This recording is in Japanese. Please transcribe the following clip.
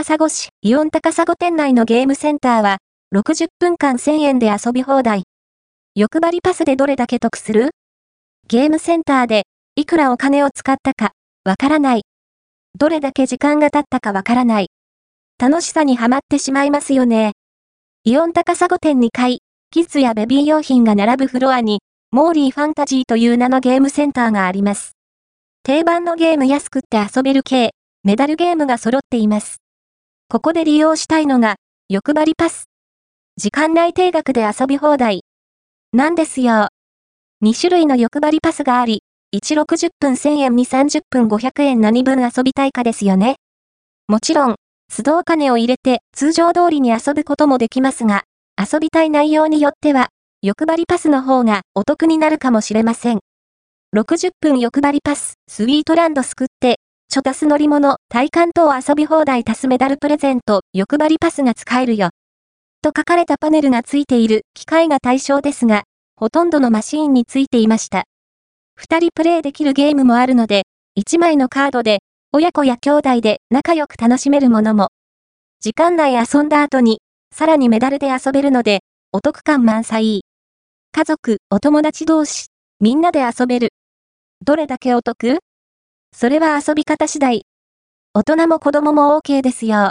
高砂市、イオン高砂店内のゲームセンターは、60分間1000円で遊び放題。欲張りパスでどれだけ得する？ゲームセンターで、いくらお金を使ったか、わからない。どれだけ時間が経ったかわからない。楽しさにはまってしまいますよね。イオン高砂店2階、キッズやベビー用品が並ぶフロアに、モーリーファンタジーという名のゲームセンターがあります。定番のゲーム安くって遊べる系、メダルゲームが揃っています。ここで利用したいのが、欲張りパス。時間内定額で遊び放題。なんですよ。2種類の欲張りパスがあり、1、60分1000円に30分500円何分遊びたいかですよね。もちろん、須藤金を入れて通常通りに遊ぶこともできますが、遊びたい内容によっては、欲張りパスの方がお得になるかもしれません。60分欲張りパス、スイートランド救って、ちょ足す乗り物、体感等遊び放題足すメダルプレゼント、欲張りパスが使えるよ。と書かれたパネルがついている機械が対象ですが、ほとんどのマシーンについていました。二人プレイできるゲームもあるので、一枚のカードで、親子や兄弟で仲良く楽しめるものも。時間内遊んだ後に、さらにメダルで遊べるので、お得感満載。家族、お友達同士、みんなで遊べる。どれだけお得？それは遊び方次第。大人も子供も OK ですよ。